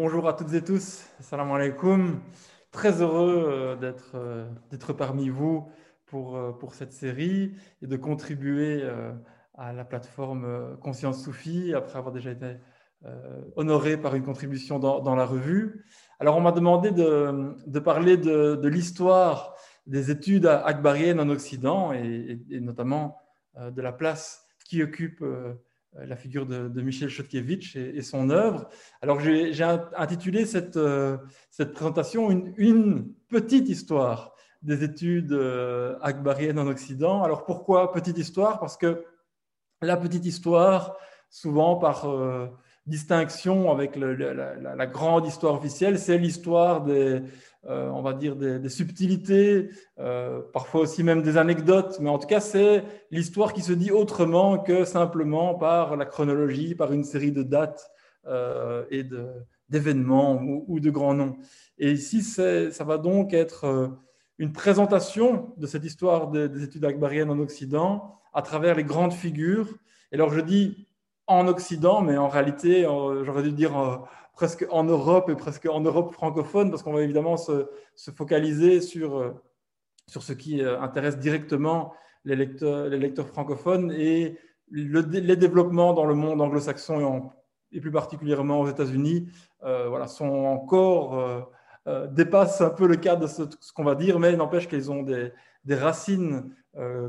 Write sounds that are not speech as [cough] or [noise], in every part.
Bonjour à toutes et tous, salam alaikum. Très heureux euh, euh, d'être parmi vous pour, euh, pour cette série et de contribuer à la plateforme Conscience Soufi après avoir déjà été honoré par une contribution dans, dans la revue. Alors, on m'a demandé de, de, parler de, de l'histoire des études akbariennes en Occident et, et, notamment de la place qui occupe la figure de, Michel Chodkiewicz et, son œuvre. Alors j'ai intitulé cette, euh, cette présentation une, petite histoire des études euh, akbariennes en Occident. Alors pourquoi petite histoire? Parce que la petite histoire, souvent par distinction avec la, grande histoire officielle, c'est l'histoire des, euh, on va dire, des, subtilités, euh, parfois aussi même des anecdotes, mais en tout cas, c'est l'histoire qui se dit autrement que simplement par la chronologie, par une série de dates euh, et d'événements ou, de grands noms. Et ici, ça va donc être une présentation de cette histoire des, des études akbariennes en Occident à travers les grandes figures. Et alors, je dis en Occident, mais en réalité, j'aurais dû dire presque en Europe et presque en Europe francophone, parce qu'on va évidemment se, focaliser sur, euh, sur ce qui euh, intéresse directement les lecteurs, francophones et les développements dans le monde anglo-saxon et, plus particulièrement aux États-Unis euh, voilà, sont encore dépassent un peu le cadre de ce, qu'on va dire, mais n'empêche qu'ils ont des, des racines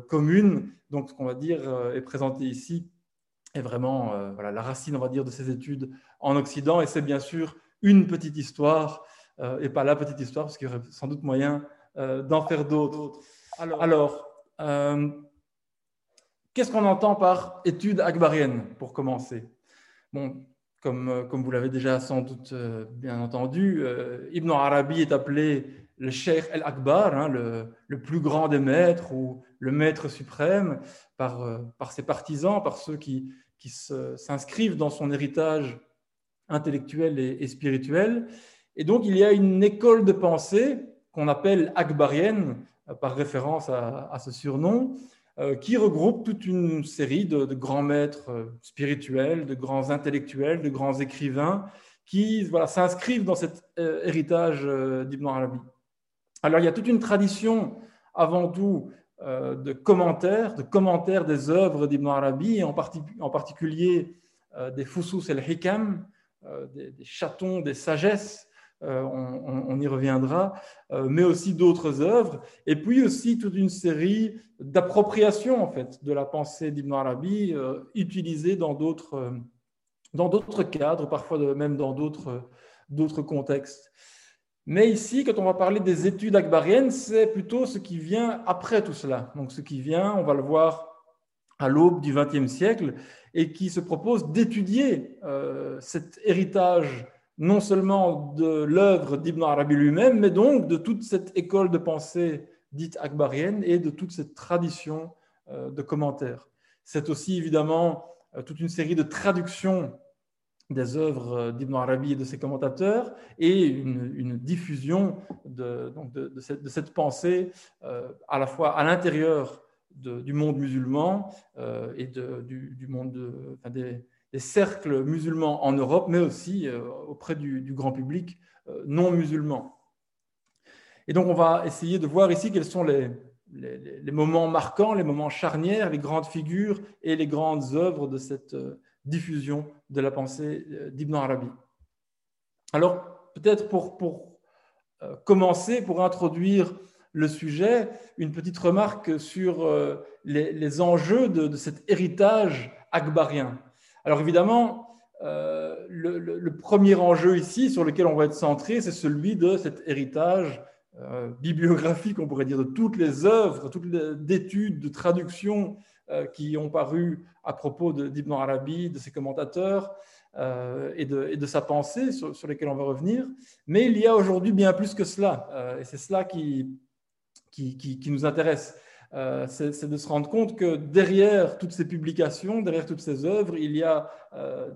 communes. Donc, ce qu'on va dire est présenté ici est vraiment euh, voilà, la racine, on va dire, de ces études en Occident. Et c'est bien sûr une petite histoire, euh, et pas la petite histoire, parce qu'il y aurait sans doute moyen euh, d'en faire d'autres. Alors, qu'est-ce qu'on entend par études akbariennes, pour commencer? Bon, comme, comme vous l'avez déjà sans doute bien entendu, Ibn Arabi est appelé le Cheikh el-Akbar, hein, le, plus grand des maîtres ou le maître suprême, par, euh, ses partisans, par ceux qui, qui s'inscrivent dans son héritage intellectuel et, spirituel. Et donc, il y a une école de pensée qu'on appelle akbarienne, euh, par référence à, ce surnom, euh, qui regroupe toute une série de, grands maîtres spirituels, de grands intellectuels, de grands écrivains, qui voilà, s'inscrivent dans cet héritage d'Ibn Arabi. Alors, il y a toute une tradition, avant tout, euh, de commentaires, de commentaires des œuvres d'Ibn Arabi, en, particulier euh, des Fusus el-Hikam, euh, des, chatons, des sagesses, on, y reviendra, mais aussi d'autres œuvres, et puis aussi toute une série d'appropriations en fait de la pensée d'Ibn Arabi, utilisées dans d'autres cadres, parfois même dans d'autres contextes. Mais ici, quand on va parler des études akbariennes, c'est plutôt ce qui vient après tout cela. Donc ce qui vient, on va le voir à l'aube du XXe siècle, et qui se propose d'étudier euh, cet héritage non seulement de l'œuvre d'Ibn Arabi lui-même, mais donc de toute cette école de pensée dite akbarienne et de toute cette tradition euh, de commentaires. C'est aussi évidemment euh, toute une série de traductions des œuvres euh, d'Ibn Arabi et de ses commentateurs et une, diffusion de, de, cette, pensée euh, à la fois à l'intérieur du monde musulman euh, et du, monde des, cercles musulmans en Europe, mais aussi auprès du, grand public non musulman. Et donc on va essayer de voir ici quels sont les, les moments marquants, les moments charnières, les grandes figures et les grandes œuvres de cette diffusion de la pensée euh, d'Ibn Arabi. Alors, peut-être pour, pour euh, commencer, pour introduire le sujet, une petite remarque sur euh, les, enjeux de, cet héritage akbarien. Alors évidemment, le, premier enjeu ici sur lequel on va être centré, c'est celui de cet héritage bibliographique, on pourrait dire, de toutes les œuvres, toutes les d'études, de traductions qui ont paru à propos d'Ibn Arabi, de ses commentateurs euh, et, de, de, sa pensée sur, sur, lesquels on va revenir. Mais il y a aujourd'hui bien plus que cela, euh, et c'est cela qui, qui, qui, nous intéresse. Euh, c'est de se rendre compte que derrière toutes ces publications, derrière toutes ces œuvres, il y a euh,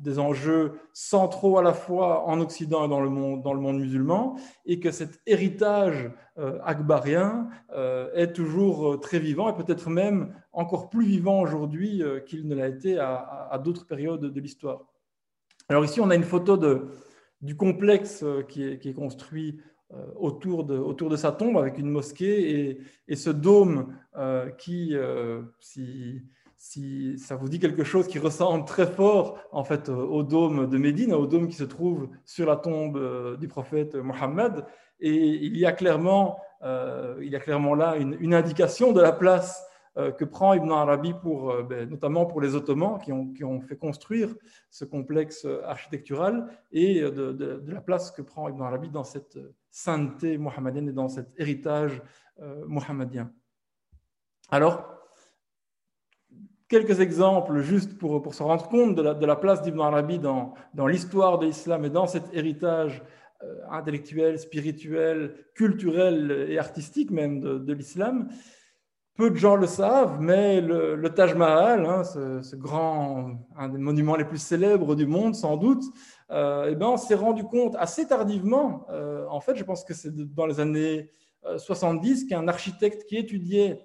des, enjeux centraux à la fois en Occident et dans le monde, musulman, et que cet héritage euh, akbarien est toujours très vivant et peut-être même encore plus vivant aujourd'hui qu'il ne l'a été à, d'autres périodes de l'histoire. Alors ici, on a une photo du complexe qui est construit autour, de, autour de sa tombe avec une mosquée et, et ce dôme qui, si, si ça vous dit quelque chose qui ressemble très fort en fait au dôme de Médine, au dôme qui se trouve sur la tombe du prophète Mohammed. Et il y a clairement, il y a clairement là une, indication de la place euh, que prend Ibn Arabi, pour, euh, ben, notamment pour les Ottomans qui ont, qui ont, fait construire ce complexe architectural, et de, la place que prend Ibn Arabi dans cette sainteté mohammedienne et dans cet héritage euh, mohammedien. Alors, quelques exemples juste pour, pour se rendre compte de la, place d'Ibn Arabi dans, dans l'histoire de l'islam et dans cet héritage intellectuel, spirituel, culturel et artistique même de l'islam. Peu de gens le savent, mais le, Taj Mahal, hein, ce, grand, un des monuments les plus célèbres du monde sans doute, euh, eh ben, on s'est rendu compte assez tardivement, euh, en fait je pense que c'est dans les années 70 euh, qu'un architecte qui étudiait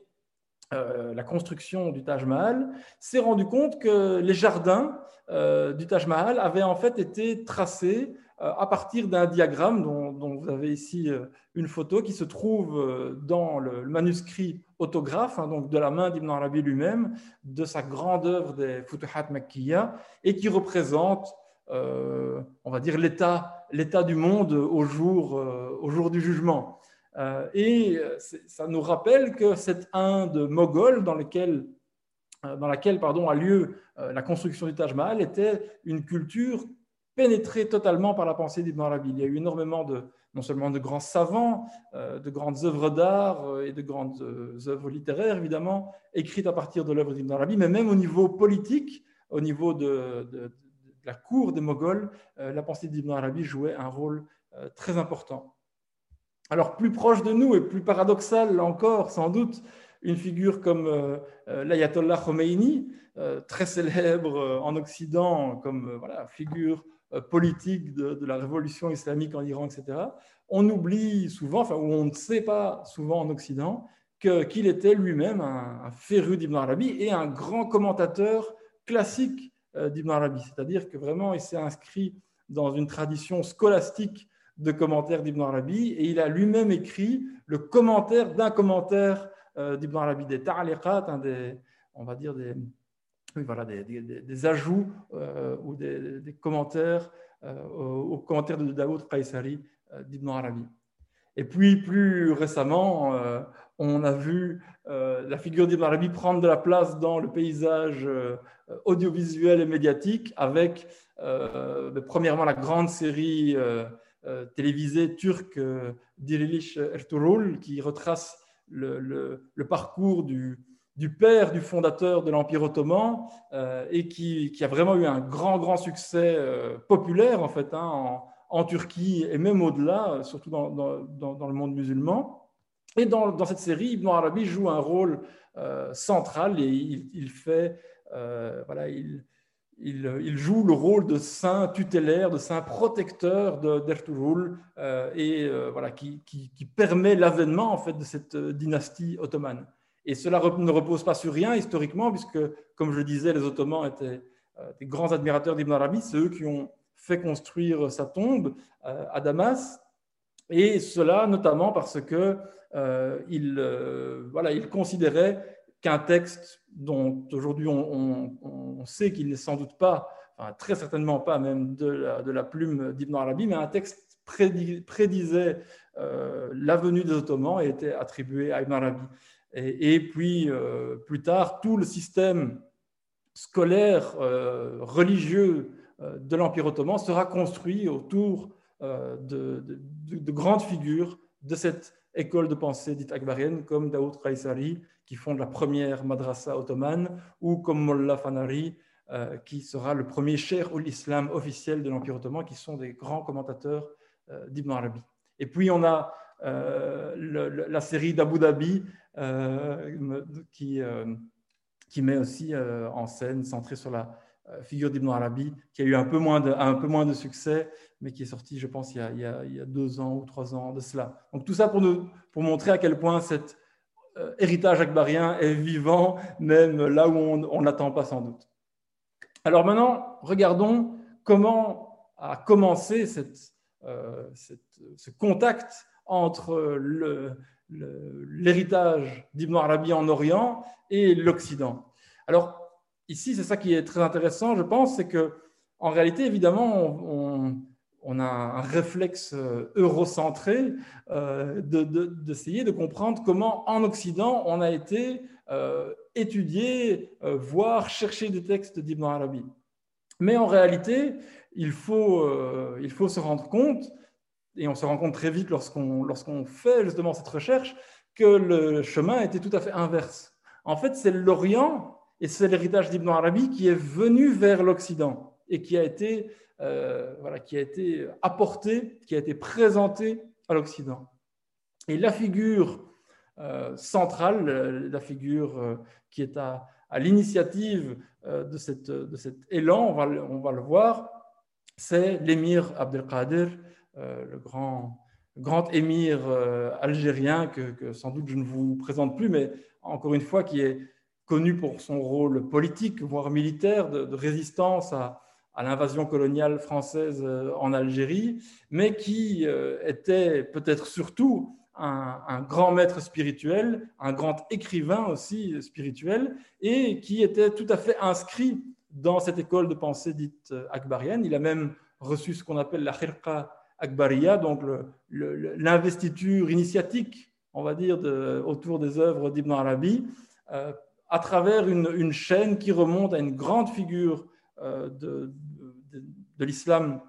la construction du Taj Mahal s'est rendu compte que les jardins du Taj Mahal avaient en fait été tracés à partir d'un diagramme dont, vous avez ici une photo qui se trouve dans le manuscrit autographe, hein, donc de la main d'Ibn Arabi lui-même, de sa grande œuvre des Futuhat Makkiya, et qui représente, euh, on va dire, l'état, du monde au jour, euh, au jour du jugement. Euh, et ça nous rappelle que cette Inde moghole dans, lequel, dans laquelle pardon, a lieu la construction du Taj Mahal était une culture pénétrée totalement par la pensée d'Ibn Arabi. Il y a eu énormément de, non seulement de grands savants, euh, de grandes œuvres d'art euh, et de grandes euh, œuvres littéraires, évidemment, écrites à partir de l'œuvre d'Ibn Arabi, mais même au niveau politique, au niveau de, la cour des Moghols, la pensée d'Ibn Arabi jouait un rôle très important. Alors, plus proche de nous et plus paradoxal encore, sans doute, une figure comme l'ayatollah Khomeini, très célèbre en Occident comme voilà, figure politique de, la révolution islamique en Iran, etc., on oublie souvent, enfin, ou on ne sait pas souvent en Occident, qu'il était lui-même un, féru d'Ibn Arabi et un grand commentateur classique euh, d'Ibn Arabi. C'est-à-dire que vraiment, il s'est inscrit dans une tradition scolastique de commentaires d'Ibn Arabi et il a lui-même écrit le commentaire d'un commentaire euh, d'Ibn Arabi, des ta'aliqat, des, on va dire des, voilà, des, ajouts euh, ou des, commentaires euh, aux, commentaires de Daoud Qaisari euh, d'Ibn Arabi. Et puis, plus récemment, on a vu la figure d'Ibn Arabi prendre de la place dans le paysage audiovisuel et médiatique avec, premièrement, la grande série télévisée turque Dirilish Ertuğrul qui retrace le, le parcours du, du père du fondateur de l'Empire ottoman euh, et qui, a vraiment eu un grand, grand succès euh, populaire en fait hein, en, Turquie et même au-delà, surtout dans, le monde musulman. Et dans, cette série, Ibn Arabi joue un rôle euh, central et il, fait, voilà, il, il, joue le rôle de saint tutélaire, de saint protecteur d'Ertuğrul et voilà, qui, qui, qui permet l'avènement en fait de cette dynastie ottomane. Et cela ne repose pas sur rien historiquement, puisque, comme je le disais, les Ottomans étaient euh, des grands admirateurs d'Ibn Arabi. C'est eux qui ont fait construire sa tombe euh, à Damas. Et cela notamment parce que euh, il, voilà, il considérait qu'un texte dont aujourd'hui on, sait qu'il n'est sans doute pas, enfin, très certainement pas même de la, plume d'Ibn Arabi, mais un texte prédisait la venue des Ottomans et était attribué à Ibn Arabi. Et, puis, euh, plus tard, tout le système scolaire, euh, religieux euh, de l'Empire ottoman sera construit autour de, grandes figures de cette école de pensée dite akbarienne, comme Daoud Qaisari, qui fonde la première madrasa ottomane, ou comme Mollah Fanari, qui sera le premier cher ou l'islam officiel de l'Empire ottoman, qui sont des grands commentateurs d'Ibn Arabi. Et puis, on a la série d'Abu Dhabi, euh, qui, euh, qui met aussi euh, en scène, centré sur la figure d'Ibn Arabi, qui a eu un peu, moins de, succès, mais qui est sorti, je pense, il y, a, deux ans ou trois ans de cela. Donc tout ça pour, nous, pour montrer à quel point cet héritage akbarien est vivant, même là où on ne l'attend pas sans doute. Alors maintenant, regardons comment a commencé euh, ce contact entre l'héritage d'Ibn Arabi en Orient et l'Occident. Alors, ici, c'est ça qui est très intéressant, je pense, c'est que en réalité, évidemment, on, a un réflexe euh, eurocentré euh, d'essayer de, comprendre comment en Occident on a été euh, étudier, voir, chercher des textes d'Ibn Arabi. Mais en réalité, il faut, il faut se rendre compte, et on se rend compte très vite lorsqu'on lorsqu'on fait justement cette recherche, que le chemin était tout à fait inverse. En fait, c'est l'Orient et c'est l'héritage d'Ibn Arabi qui est venu vers l'Occident et qui a été euh, voilà, qui a été apporté, qui a été présenté à l'Occident. Et la figure euh, centrale, la figure euh, qui est à, l'initiative de, cette, de cet élan, on va, on va le voir, c'est l'émir Abdelkader, le grand, grand émir algérien que, sans doute je ne vous présente plus, mais encore une fois qui est connu pour son rôle politique, voire militaire, de résistance à, l'invasion coloniale française euh, en Algérie, mais qui euh, était peut-être surtout un, grand maître spirituel, un grand écrivain aussi spirituel, et qui était tout à fait inscrit dans cette école de pensée dite euh, akbarienne. Il a même reçu ce qu'on appelle la khirqa akbariya, donc l'investiture initiatique, on va dire, autour des œuvres d'Ibn Arabi, à travers une, chaîne qui remonte à une grande figure euh, de, l'islam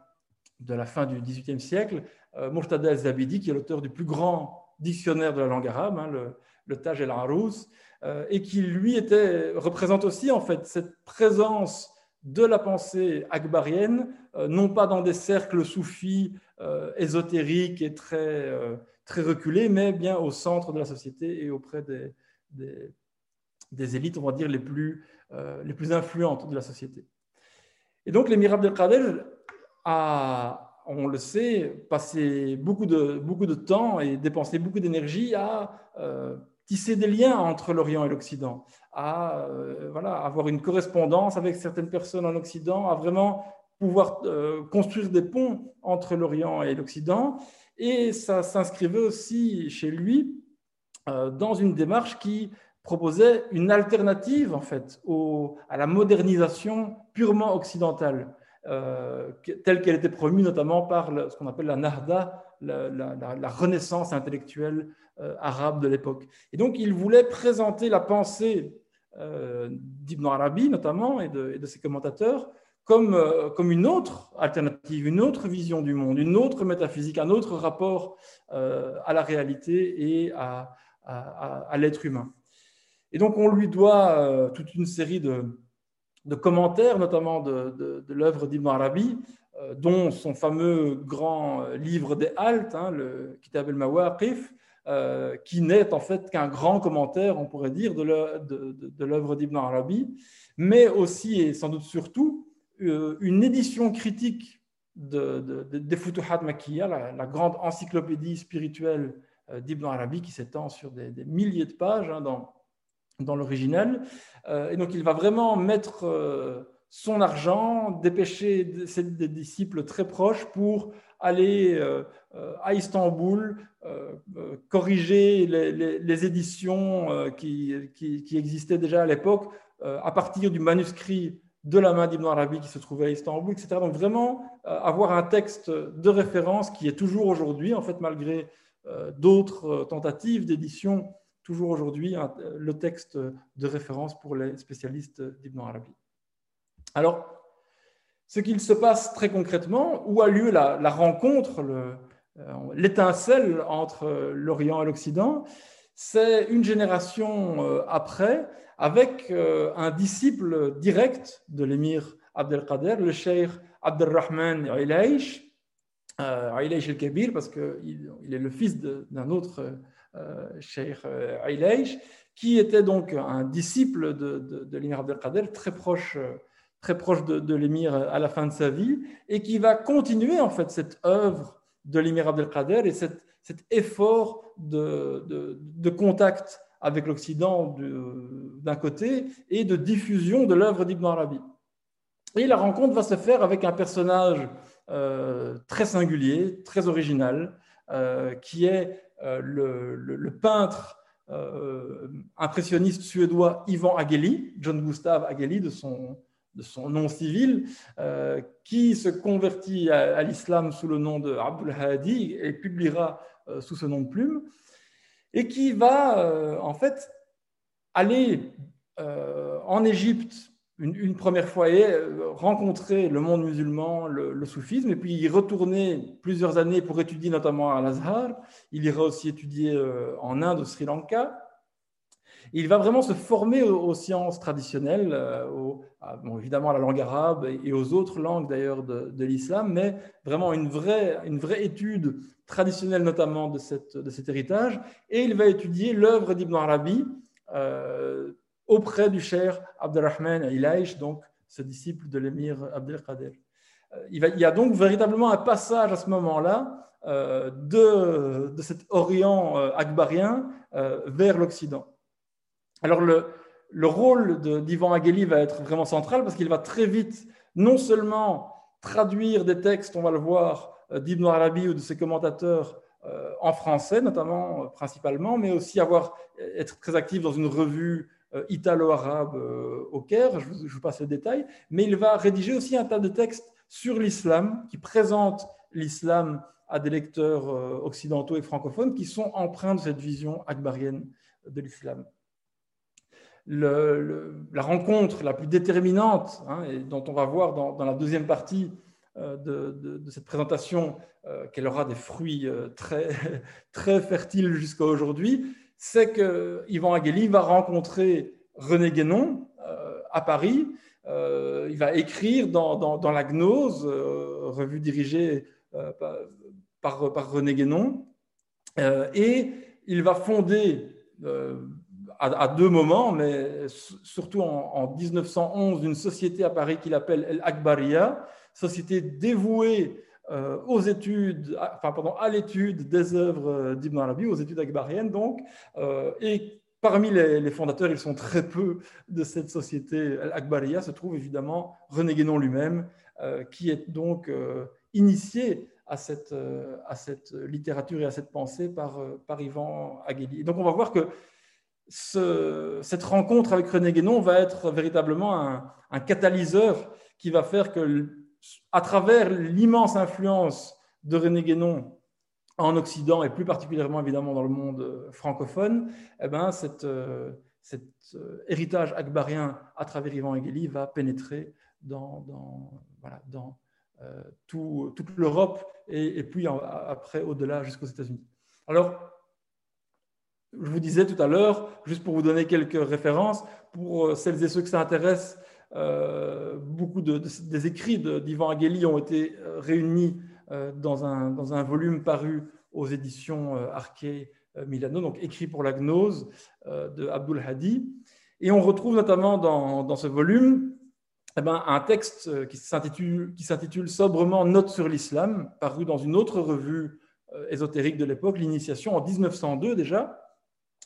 de la fin du XVIIIe siècle, euh, Murtada al-Zabidi, qui est l'auteur du plus grand dictionnaire de la langue arabe, hein, le, le, Taj el-Arous, euh, et qui, lui, était, représente aussi en fait cette présence de la pensée akbarienne, non pas dans des cercles soufis ésotériques et très, très reculés, mais bien au centre de la société et auprès des, des, élites, on va dire, les plus, les plus influentes de la société. Et donc, l'émir Abdelkader a, on le sait, passé beaucoup de, beaucoup de temps et dépensé beaucoup d'énergie à euh, tisser des liens entre l'Orient et l'Occident, à euh, voilà, avoir une correspondance avec certaines personnes en Occident, à vraiment pouvoir euh, construire des ponts entre l'Orient et l'Occident. Et ça s'inscrivait aussi chez lui dans une démarche qui proposait une alternative en fait à la modernisation purement occidentale, euh, telle qu'elle était promue notamment par ce qu'on appelle la Nahda, la, renaissance intellectuelle euh, arabe de l'époque. Et donc il voulait présenter la pensée euh, d'Ibn Arabi notamment et de, ses commentateurs comme, comme une autre alternative, une autre vision du monde, une autre métaphysique, un autre rapport à la réalité et à, à l'être humain. Et donc, on lui doit euh, toute une série de, commentaires, notamment de, l'œuvre d'Ibn Arabi, euh, dont son fameux grand euh, livre des Haltes, hein, le Kitab el-Mawaqif, qui n'est en fait qu'un grand commentaire, on pourrait dire, de l'œuvre d'Ibn Arabi, mais aussi et sans doute surtout une édition critique des Futuhat Makkiya, la, grande encyclopédie spirituelle d'Ibn Arabi qui s'étend sur des, milliers de pages hein, dans, dans l'original. Euh, et donc, il va vraiment mettre euh, son argent, dépêcher des disciples très proches pour aller euh, à Istanbul, corriger les, éditions qui, qui, existaient déjà à l'époque à partir du manuscrit de la main d'Ibn Arabi qui se trouvait à Istanbul, etc. Donc vraiment avoir un texte de référence qui est toujours aujourd'hui, en fait, malgré d'autres tentatives d'édition toujours aujourd'hui le texte de référence pour les spécialistes d'Ibn Arabi. Alors, ce qu'il se passe très concrètement, où a lieu la, rencontre, euh, l'étincelle entre l'Orient et l'Occident, c'est une génération euh, après, avec euh, un disciple direct de l'émir Abdelkader, le cheikh Abdelrahman Ilaysh, Ilaysh el-Kabir, parce qu'il il est le fils d'un autre euh, Aileish, qui était donc un disciple de, de, l'émir Abdelkader, très proche, très proche de, l'émir à la fin de sa vie, et qui va continuer en fait cette œuvre de l'émir Abdelkader et cet effort de, de, contact avec l'Occident d'un côté et de diffusion de l'œuvre d'Ibn Arabi. Et la rencontre va se faire avec un personnage très singulier, très original, qui est le, peintre impressionniste suédois Ivan Ageli, John Gustav Ageli de son, de son nom civil, qui se convertit à, l'islam sous le nom de Abdul Hadi et publiera sous ce nom de plume, et qui va en fait aller en Égypte une, première fois et euh, rencontrer le monde musulman, le, soufisme, et puis y retourner plusieurs années pour étudier notamment à l'Azhar. Il ira aussi étudier euh, en Inde, au Sri Lanka. Il va vraiment se former aux, sciences traditionnelles, euh, bon, évidemment à la langue arabe et aux autres langues d'ailleurs de, l'islam, mais vraiment une vraie, une vraie étude traditionnelle notamment de, cette, de cet héritage. Et il va étudier l'œuvre d'Ibn Arabi auprès du cher Abdelrahman Ilaïch, donc ce disciple de l'émir Abdelkader. Euh, il, il y a donc véritablement un passage à ce moment-là euh, de, de, cet Orient euh, akbarien vers l'Occident. Alors le, le rôle d'Ivan Agheli va être vraiment central parce qu'il va très vite non seulement traduire des textes, on va le voir, d'Ibn Arabi ou de ses commentateurs en français notamment, principalement, mais aussi avoir, être très actif dans une revue euh, italo-arabe euh, au Caire, je vous, passe les détails, mais il va rédiger aussi un tas de textes sur l'islam qui présentent l'islam à des lecteurs euh, occidentaux et francophones qui sont empreints de cette vision akbarienne de l'islam. La rencontre la plus déterminante, hein, et dont on va voir dans, la deuxième partie de, cette présentation qu'elle aura des fruits très, [laughs] très fertiles jusqu'à aujourd'hui, c'est que Yvan Agueli va rencontrer René Guénon euh, à Paris. Euh, il va écrire dans, la Gnose, euh, revue dirigée par, René Guénon, et il va fonder à, deux moments, mais surtout en, 1911, une société à Paris qu'il appelle El Akbaria, société dévouée euh, aux études, enfin, pardon, à l'étude des œuvres d'Ibn Arabi, aux études akbariennes donc, euh, et parmi les, fondateurs, ils sont très peu de cette société Akbaria, se trouve évidemment René Guénon lui-même, euh, qui est donc initié à cette, à cette littérature et à cette pensée par, par Ivan Agheli. donc on va voir que ce, cette rencontre avec René Guénon va être véritablement un, catalyseur qui va faire que à travers l'immense influence de René Guénon en Occident et plus particulièrement évidemment dans le monde euh, francophone, eh ben, cet euh, euh, héritage akbarien à travers Ivan Egheli va pénétrer dans toute l'Europe et, puis après au-delà jusqu'aux États-Unis. Alors, je vous disais tout à l'heure, juste pour vous donner quelques références, pour celles et ceux que ça intéresse, euh, beaucoup de, des écrits d'Ivan Agheli ont été euh, réunis euh, dans un, dans, un, volume paru aux éditions Arché Milano, donc écrit pour la gnose de Abdul Hadi. Et on retrouve notamment dans, dans ce volume eh ben, un texte qui s'intitule sobrement Notes sur l'islam, paru dans une autre revue ésotérique de l'époque, l'Initiation, en 1902 déjà.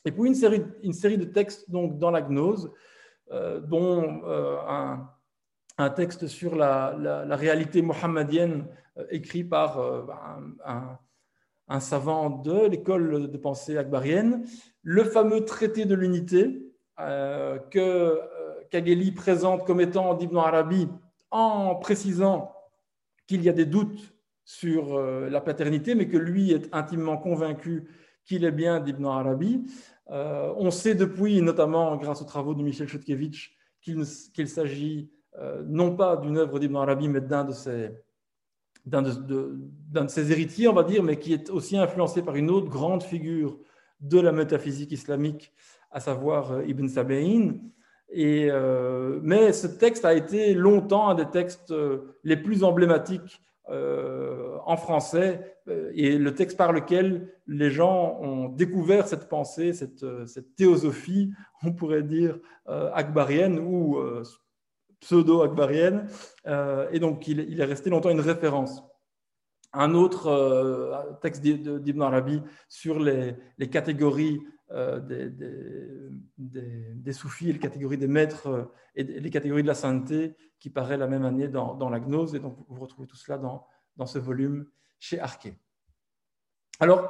Et puis une série, de textes donc, dans la gnose euh, dont euh, un, texte sur la, réalité mohammedienne euh, écrit par un, savant de l'école de pensée akbarienne, le fameux traité de l'unité que Kageli présente comme étant d'Ibn Arabi en précisant qu'il y a des doutes sur la paternité, mais que lui est intimement convaincu qu'il est bien d'Ibn Arabi. Euh, on sait depuis, notamment grâce aux travaux de Michel Chotkevich, qu'il s'agit euh, non pas d'une œuvre d'Ibn Arabi, mais d'un de, ses, héritiers, on va dire, mais qui est aussi influencé par une autre grande figure de la métaphysique islamique, à savoir euh, Ibn Sabain. Et, mais ce texte a été longtemps un des textes les plus emblématiques euh, en français euh, et le texte par lequel les gens ont découvert cette pensée, cette, euh, théosophie, on pourrait dire, akbarienne ou pseudo-akbarienne. et donc, il, est resté longtemps une référence. Un autre texte d'Ibn Arabi sur les, catégories des, des, soufis et les catégories des maîtres et les catégories de la sainteté qui paraît la même année dans, la gnose. Et donc, vous retrouvez tout cela dans, dans ce volume chez Arquet. Alors,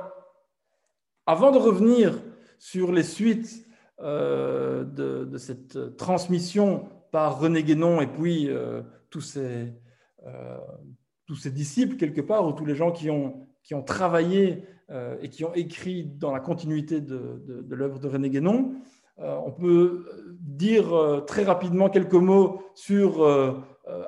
avant de revenir sur les suites euh, de, cette transmission par René Guénon et puis euh, tous, ces, euh, disciples, quelque part, ou tous les gens qui ont, travaillé et qui ont écrit dans la continuité de l'œuvre de René Guénon, on peut dire très rapidement quelques mots sur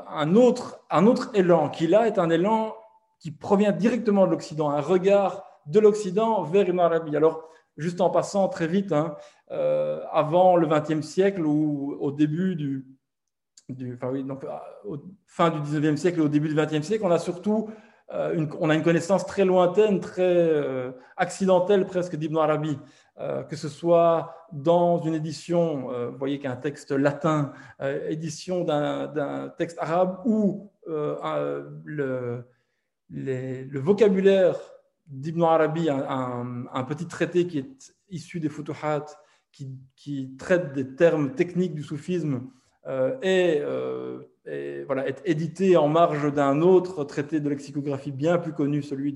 un, autre, un autre élan qui, là, est un élan qui provient directement de l'Occident, un regard de l'Occident vers Ibn Arabi. Alors, juste en passant très vite, hein, euh, avant le XXe siècle ou au début du, enfin oui, donc, fin du XIXe siècle et au début du XXe siècle, on a surtout euh, une, on a une connaissance très lointaine, très euh, accidentelle presque d'Ibn Arabi, que ce soit dans une édition, vous voyez qu'un texte latin, édition d'un texte arabe ou le, vocabulaire d'Ibn Arabi, un, petit traité qui est issu des Futuhat, qui, qui traite des termes techniques du soufisme, euh, euh, et, voilà, est édité en marge d'un autre traité de lexicographie bien plus connu, celui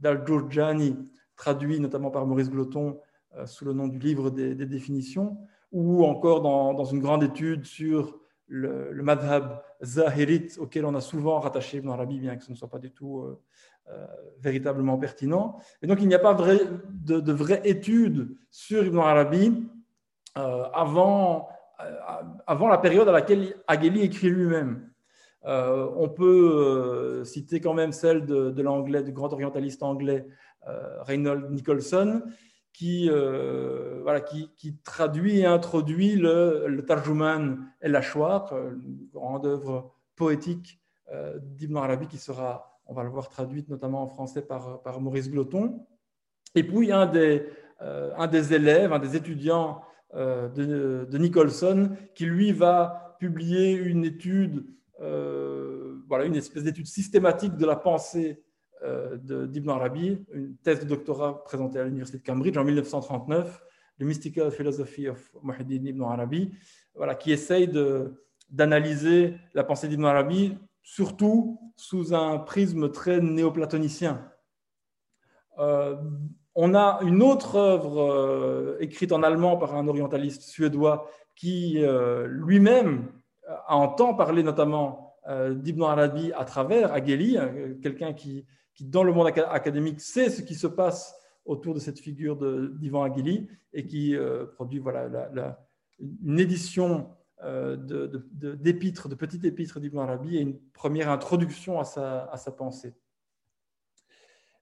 d'Al-Jurjani, traduit notamment par Maurice Gloton euh, sous le nom du livre des, définitions, ou encore dans, une grande étude sur le, le madhab zahirit, auquel on a souvent rattaché Ibn Arabi, bien que ce ne soit pas du tout euh, véritablement pertinent. Et donc, il n'y a pas de, de vraies études sur Ibn Arabi euh, avant, euh, avant la période à laquelle Agheli écrit lui-même. on peut citer quand même celle de, l'anglais, du grand orientaliste anglais Reynold Nicholson, qui, voilà, qui, traduit et introduit le, le Tarjuman El Ashwar, une grande œuvre poétique d'Ibn Arabi qui sera on va le voir traduite notamment en français par, par Maurice Gloton. Et puis un des, euh, un des élèves, un des étudiants euh, de, Nicholson, qui lui va publier une étude, euh, voilà, une espèce d'étude systématique de la pensée d'Ibn Arabi, une thèse de doctorat présentée à l'Université de Cambridge en 1939, The Mystical Philosophy of Muhyiddin Ibn Arabi, voilà, qui essaye d'analyser la pensée d'Ibn Arabi surtout sous un prisme très néoplatonicien. Euh, on a une autre œuvre euh, écrite en allemand par un orientaliste suédois qui euh, lui-même entend parler notamment d'Ibn Arabi à travers Agheli, quelqu'un qui, dans le monde académique, sait ce qui se passe autour de cette figure d'Ivan Agheli et qui produit voilà, une édition euh, d'épîtres, de, petites épîtres d'Ibn Arabi et une première introduction à sa pensée.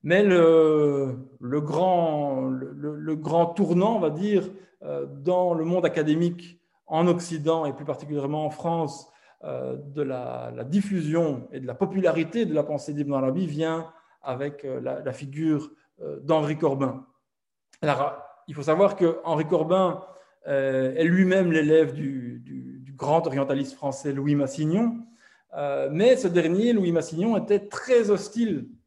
Mais le, grand, tournant, on va dire, euh, dans le monde académique en Occident et plus particulièrement en France, euh, de la, diffusion et de la popularité de la pensée d'Ibn Arabi vient avec la, figure d'Henri Corbin. Alors, il faut savoir que Henri Corbin est lui-même l'élève du, grand orientaliste français Louis Massignon. Euh, mais ce dernier, Louis Massignon, était très hostile euh,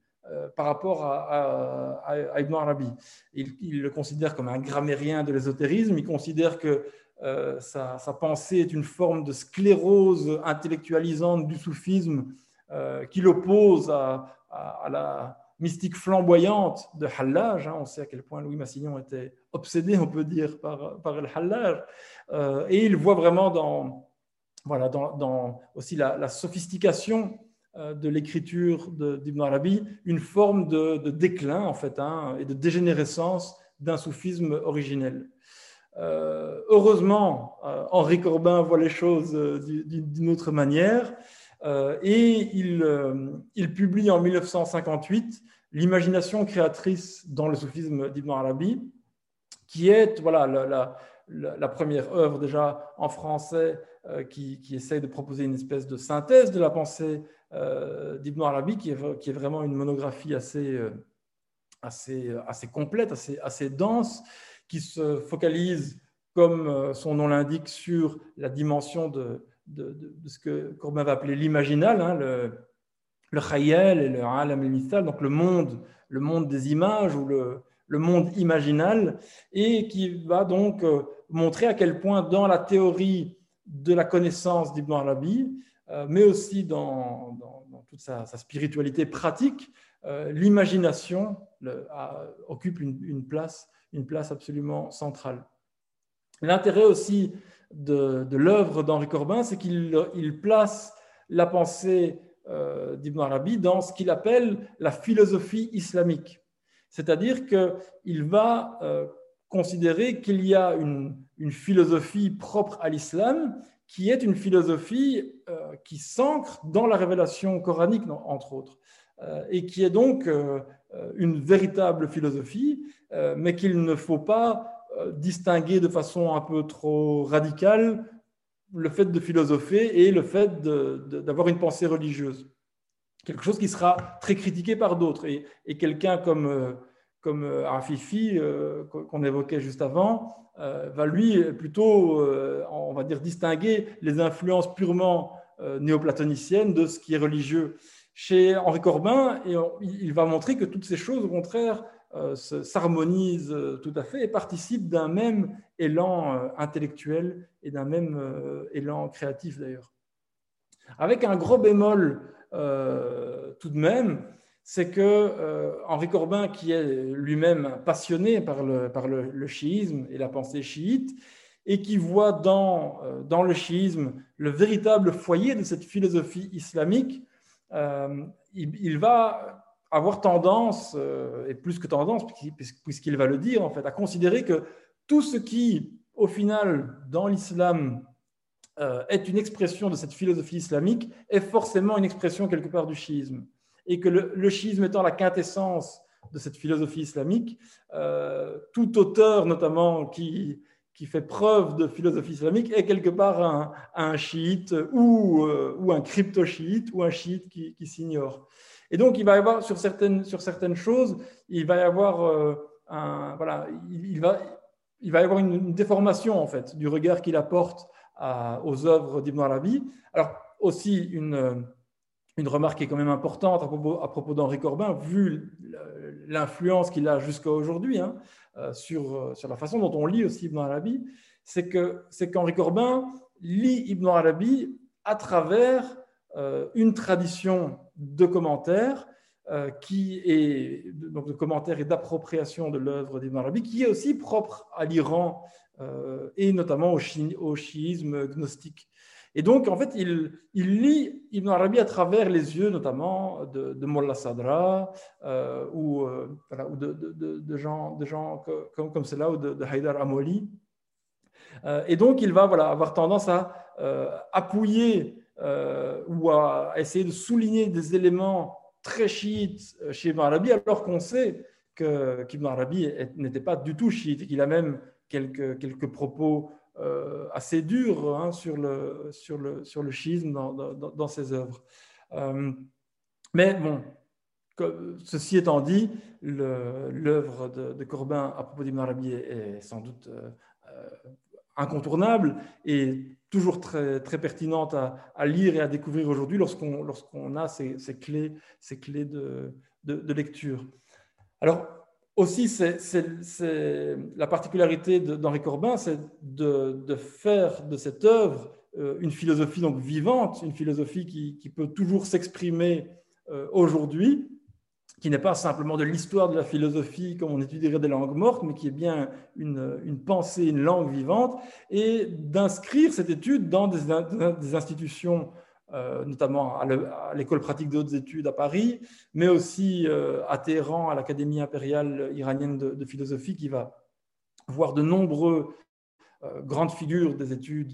par rapport à, Ibn Arabi. Il, le considère comme un grammairien de l'ésotérisme, il considère que euh, sa, pensée est une forme de sclérose intellectualisante du soufisme qui l'oppose à, la mystique flamboyante de Hallaj. Hein. On sait à quel point Louis Massignon était obsédé, on peut dire, par, le Hallaj. et il voit vraiment dans, voilà, dans, aussi la, sophistication euh, de l'écriture d'Ibn Arabi, une forme de, déclin en fait hein, et de dégénérescence d'un soufisme originel. Euh, heureusement, euh, Henri Corbin voit les choses d'une autre manière et il, publie en 1958 L'imagination créatrice dans le soufisme d'Ibn Arabi, qui est voilà, la, la première œuvre déjà en français euh, qui, qui, essaye de proposer une espèce de synthèse de la pensée euh, d'Ibn Arabi, qui est, vraiment une monographie assez, euh, assez, assez complète, assez, assez dense, qui se focalise, comme son nom l'indique, sur la dimension de, ce que Corbin va appeler l'imaginal, hein, le, le khayal et le alam al donc le monde, le monde des images ou le, le monde imaginal, et qui va donc montrer à quel point dans la théorie de la connaissance d'Ibn Arabi, euh, mais aussi dans, toute sa, spiritualité pratique, l'imagination occupe une, place, une place absolument centrale. L'intérêt aussi de, l'œuvre d'Henri Corbin, c'est qu'il place la pensée d'Ibn Arabi dans ce qu'il appelle la philosophie islamique. C'est-à-dire qu'il va considérer qu'il y a une, philosophie propre à l'islam qui est une philosophie euh, qui s'ancre dans la révélation coranique, entre autres, euh, et qui est donc euh, une véritable philosophie, mais qu'il ne faut pas distinguer de façon un peu trop radicale le fait de philosopher et le fait d'avoir une pensée religieuse. Quelque chose qui sera très critiqué par d'autres. Et, et quelqu'un comme comme euh, Afifi, euh, qu'on évoquait juste avant, euh, va lui plutôt, on va dire, distinguer les influences purement néoplatoniciennes de ce qui est religieux. Chez Henri Corbin, et il va montrer que toutes ces choses, au contraire, s'harmonisent tout à fait et participent d'un même élan intellectuel et d'un même élan créatif d'ailleurs. Avec un gros bémol tout de même, c'est que euh, Henri Corbin, qui est lui-même passionné par, le, chiisme et la pensée chiite, et qui voit dans, euh, le chiisme le véritable foyer de cette philosophie islamique, euh, il, va avoir tendance, et plus que tendance, puisqu'il va le dire en fait, à considérer que tout ce qui, au final, dans l'islam, est une expression de cette philosophie islamique, est forcément une expression quelque part du chiisme et que le, schisme étant la quintessence de cette philosophie islamique, euh, tout auteur notamment qui, qui fait preuve de philosophie islamique est quelque part un, un chiite ou, euh, ou un crypto-chiite ou un chiite qui, qui s'ignore. Et donc, il va y avoir sur certaines, sur certaines choses, il va y avoir, euh, un, voilà, il, va, il va avoir une, déformation en fait du regard qu'il apporte aux œuvres d'Ibn Arabi. Alors, aussi une une remarque qui est quand même importante à propos, d'Henri Corbin, vu l'influence qu'il a jusqu'à aujourd'hui hein, euh, sur, euh, sur la façon dont on lit aussi Ibn Arabi, c'est qu'Henri Corbin lit Ibn Arabi à travers euh, une tradition de commentaires qui est donc de commentaires et d'appropriation de l'œuvre d'Ibn Arabi, qui est aussi propre à l'Iran et notamment au chiisme gnostique. Et donc, en fait, il, lit Ibn Arabi à travers les yeux, notamment de, de Sadra euh, ou, euh, ou de, gens, comme, cela ou de, Haïdar Amoli. Euh, et donc, il va voilà, avoir tendance à appuyer ou à essayer de souligner des éléments très chiites chez Ibn Arabi, alors qu'on sait qu'Ibn Arabi n'était pas du tout chiite, qu'il a même quelques propos euh, assez dur hein, sur, le, sur, le, sur le schisme dans, dans, ses œuvres. Euh, mais bon, ceci étant dit, l'œuvre de, Corbin à propos d'Ibn Arabi est, sans doute euh, incontournable et toujours très, très pertinente à, à lire et à découvrir aujourd'hui lorsqu'on lorsqu'on a ces, ces, clés, ces clés de, de, de lecture. Alors, aussi, c'est la particularité d'Henri Corbin, c'est de, faire de cette œuvre euh, une philosophie donc vivante, une philosophie qui, peut toujours s'exprimer euh, aujourd'hui, qui n'est pas simplement de l'histoire de la philosophie comme on étudierait des langues mortes, mais qui est bien une, pensée, une langue vivante, et d'inscrire cette étude dans des, institutions notamment à l'école pratique d'autres études à Paris, mais aussi euh, à Téhéran, à l'Académie impériale iranienne de, philosophie, qui va voir de nombreuses euh, grandes figures des études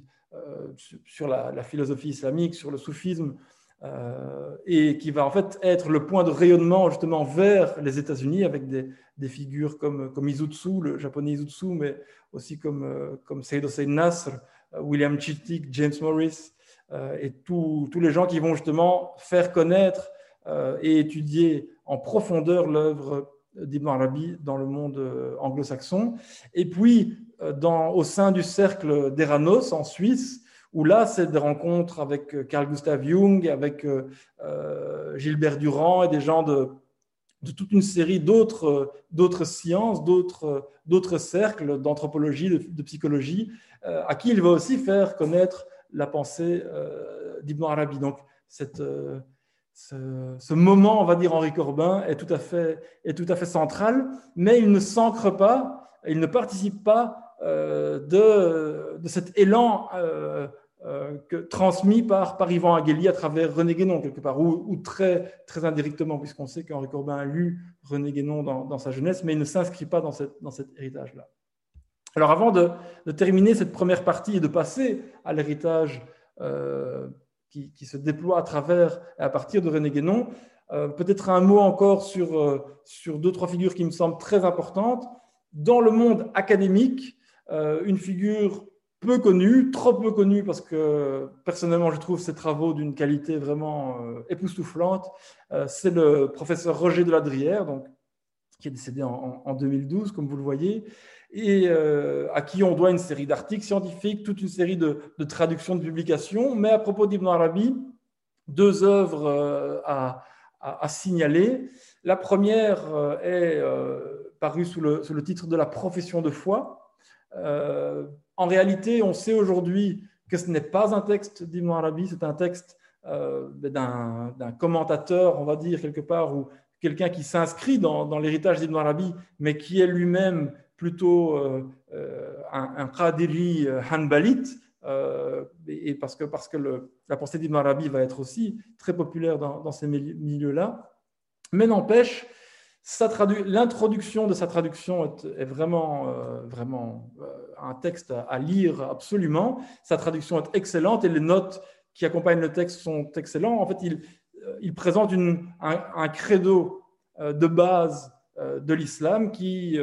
sur la, philosophie islamique, sur le soufisme, et qui va en fait être le point de rayonnement justement vers les États-Unis avec des, figures comme, comme Izutsu, le japonais Izutsu, mais aussi comme, comme Hossein Nasr, William Chittick, James Morris, euh, et tous les gens qui vont justement faire connaître euh, et étudier en profondeur l'œuvre d'Ibn Arabi dans le monde euh, anglo-saxon. Et puis, dans, au sein du cercle d'Eranos en Suisse, où là, c'est des rencontres avec Carl Gustav Jung, avec Gilbert Durand et des gens de, de toute une série d'autres sciences, d'autres cercles d'anthropologie, de, de, psychologie, à qui il va aussi faire connaître la pensée euh, d'Ibn Arabi. Donc, euh, ce, moment, on va dire, Henri Corbin est tout à fait, central, mais il ne s'ancre pas, il ne participe pas euh, de, cet élan que, transmis par, par Yvan à travers René Guénon, quelque part, ou, très, indirectement, puisqu'on sait qu'Henri Corbin a lu René Guénon dans, sa jeunesse, mais il ne s'inscrit pas dans cet héritage-là. Alors avant de, terminer cette première partie et de passer à l'héritage qui, qui, se déploie à travers et à partir de René Guénon, peut-être un mot encore sur, sur deux, trois figures qui me semblent très importantes. Dans le monde académique, une figure peu connu, trop peu connu parce que personnellement je trouve ses travaux d'une qualité vraiment euh, époustouflante. Euh, c'est le professeur Roger de Ladrière, donc, qui est décédé en, 2012, comme vous le voyez, et euh, à qui on doit une série d'articles scientifiques, toute une série de, traductions, de publications. Mais à propos d'Ibn Arabi, deux œuvres à, à, signaler. La première est parue sous le, sous le, titre de La profession de foi en réalité, on sait aujourd'hui que ce n'est pas un texte d'Ibn Arabi, c'est un texte euh, d'un commentateur, on va dire, quelque part, ou quelqu'un qui s'inscrit dans, l'héritage d'Ibn Arabi, mais qui est lui-même plutôt euh, euh, un, un Qadiri Hanbalite, et parce que, parce que la pensée d'Ibn Arabi va être aussi très populaire dans, ces milieux-là. Mais n'empêche, L'introduction de sa traduction est, vraiment, euh, vraiment euh, un texte à, lire absolument. Sa traduction est excellente et les notes qui accompagnent le texte sont excellentes. En fait, il, euh, il présente une, un, credo de base de l'islam qui,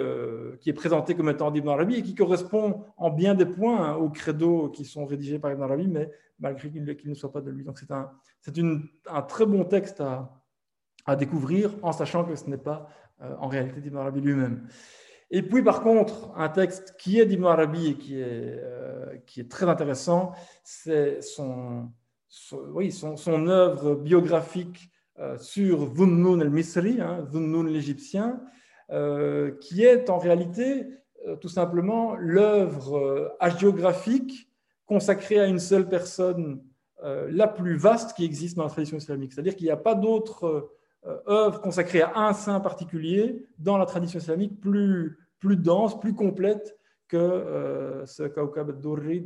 qui est présenté comme étant d'Ibn Arabi et qui correspond en bien des points aux credos qui sont rédigés par Ibn Arabi, mais malgré qu'il ne soit pas de lui. Donc c'est un, un très bon texte à, à découvrir en sachant que ce n'est pas euh, en réalité d'Ibn Arabi lui-même. Et puis par contre, un texte qui est d'Ibn Arabi et qui est, euh, qui est très intéressant, c'est son, oui, son, son, œuvre biographique euh, sur Dhunnun el-Misri, hein, l'Égyptien, qui est en réalité tout simplement l'œuvre hagiographique consacrée à une seule personne la plus vaste qui existe dans la tradition islamique. C'est-à-dire qu'il n'y a pas d'autre euh, œuvre consacrée à un saint particulier dans la tradition islamique plus, dense, plus complète que euh, ce Kawkab al-Durri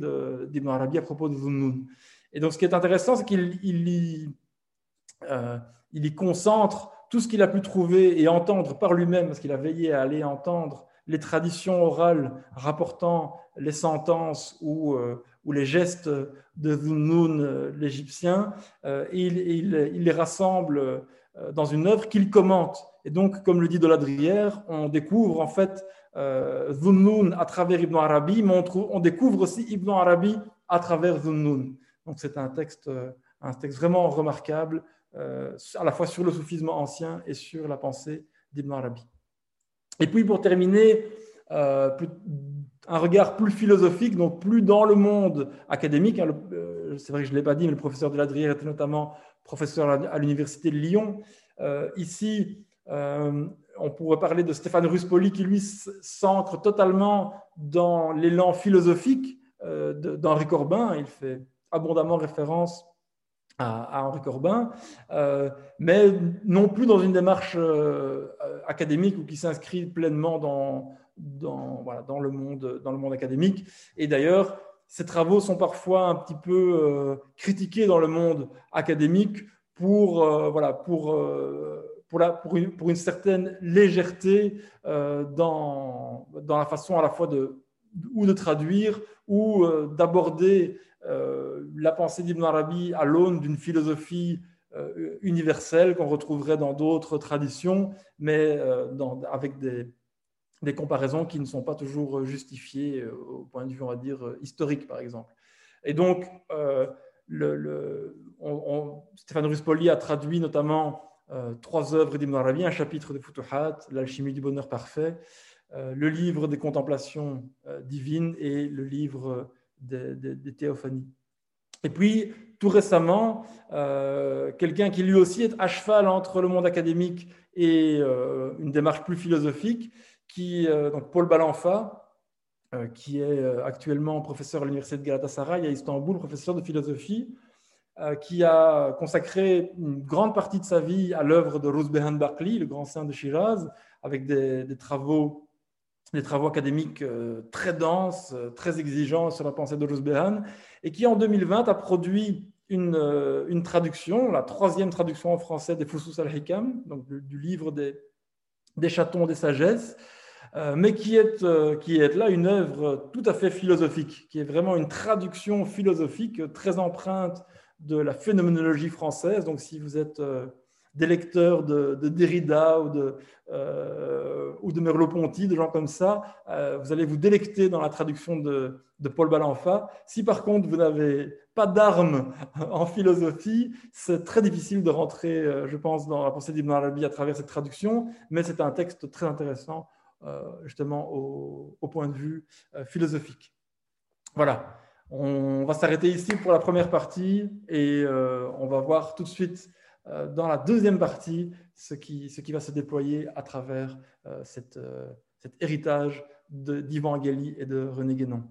d'Ibn Arabi à propos de Zunnun. Et donc, ce qui est intéressant, c'est qu'il il y, euh, il y concentre tout ce qu'il a pu trouver et entendre par lui-même, parce qu'il a veillé à aller entendre les traditions orales rapportant les sentences ou, ou les gestes de Zunnun, l'Égyptien, et il, les rassemble euh, dans une œuvre qu'il commente. Et donc, comme le dit Deladrière, on découvre en fait euh, Zunnun à travers Ibn Arabi, mais on, découvre aussi Ibn Arabi à travers Zunnun. Donc, c'est un texte, euh, un texte vraiment remarquable, à la fois sur le soufisme ancien et sur la pensée d'Ibn Arabi. Et puis, pour terminer, un regard plus philosophique, donc plus dans le monde académique. Hein, c'est vrai que je ne l'ai pas dit, mais le professeur de Ladrière était notamment professeur à l'université de Lyon. Euh, ici, euh, on pourrait parler de Stéphane Ruspoli qui, lui, s'ancre totalement dans l'élan philosophique euh, d'Henri Corbin. Il fait abondamment référence à, Henri Corbin, mais non plus dans une démarche académique ou qui s'inscrit pleinement dans, dans, voilà, dans, le monde, dans le monde académique. Et d'ailleurs, ces travaux sont parfois un petit peu euh, critiqués dans le monde académique pour, euh, voilà, pour, euh, pour, la, pour, une, pour, une, certaine légèreté dans, dans, la façon à la fois de, ou de traduire ou d'aborder la pensée d'Ibn Arabi à l'aune d'une philosophie universelle qu'on retrouverait dans d'autres traditions, mais dans, avec des, comparaisons qui ne sont pas toujours euh, justifiées euh, au point de vue, on va dire, euh, historique, par exemple. Et donc, Stéphane Ruspoli a traduit notamment trois œuvres d'Ibn Arabi, un chapitre de Futuhat, L'alchimie du bonheur parfait, le livre des contemplations divines et le livre des, théophanies. Et puis, tout récemment, quelqu'un qui lui aussi est à cheval entre le monde académique et une démarche plus philosophique, qui, euh, donc Paul Balanfa, euh, qui est euh, actuellement professeur à l'université de Galatasaray à Istanbul, professeur de philosophie, qui a consacré une grande partie de sa vie à l'œuvre de Ruzbehan Barkli, le grand saint de Shiraz, avec des, travaux, des travaux académiques très denses, très exigeants sur la pensée de Ruzbehan, et qui en 2020 a produit une, une, traduction, la troisième traduction en français des Fusus al-Hikam, donc du, livre des, chatons des sagesses, euh, mais qui est, euh, là une œuvre tout à fait philosophique, qui est vraiment une traduction philosophique très empreinte de la phénoménologie française. Donc si vous êtes euh, des lecteurs de, Derrida ou de, ou de Merleau-Ponty, de gens comme ça, vous allez vous délecter dans la traduction de, de Paul Balanfa. Si par contre vous n'avez pas d'armes [laughs] en philosophie, c'est très difficile de rentrer, je pense, dans la pensée d'Ibn Arabi à travers cette traduction, mais c'est un texte très intéressant euh, justement au, point de vue euh, philosophique. Voilà, on va s'arrêter ici pour la première partie et euh, on va voir tout de suite dans la deuxième partie ce qui, va se déployer à travers cette, cet héritage d'Ivan Gheli et de René Guénon.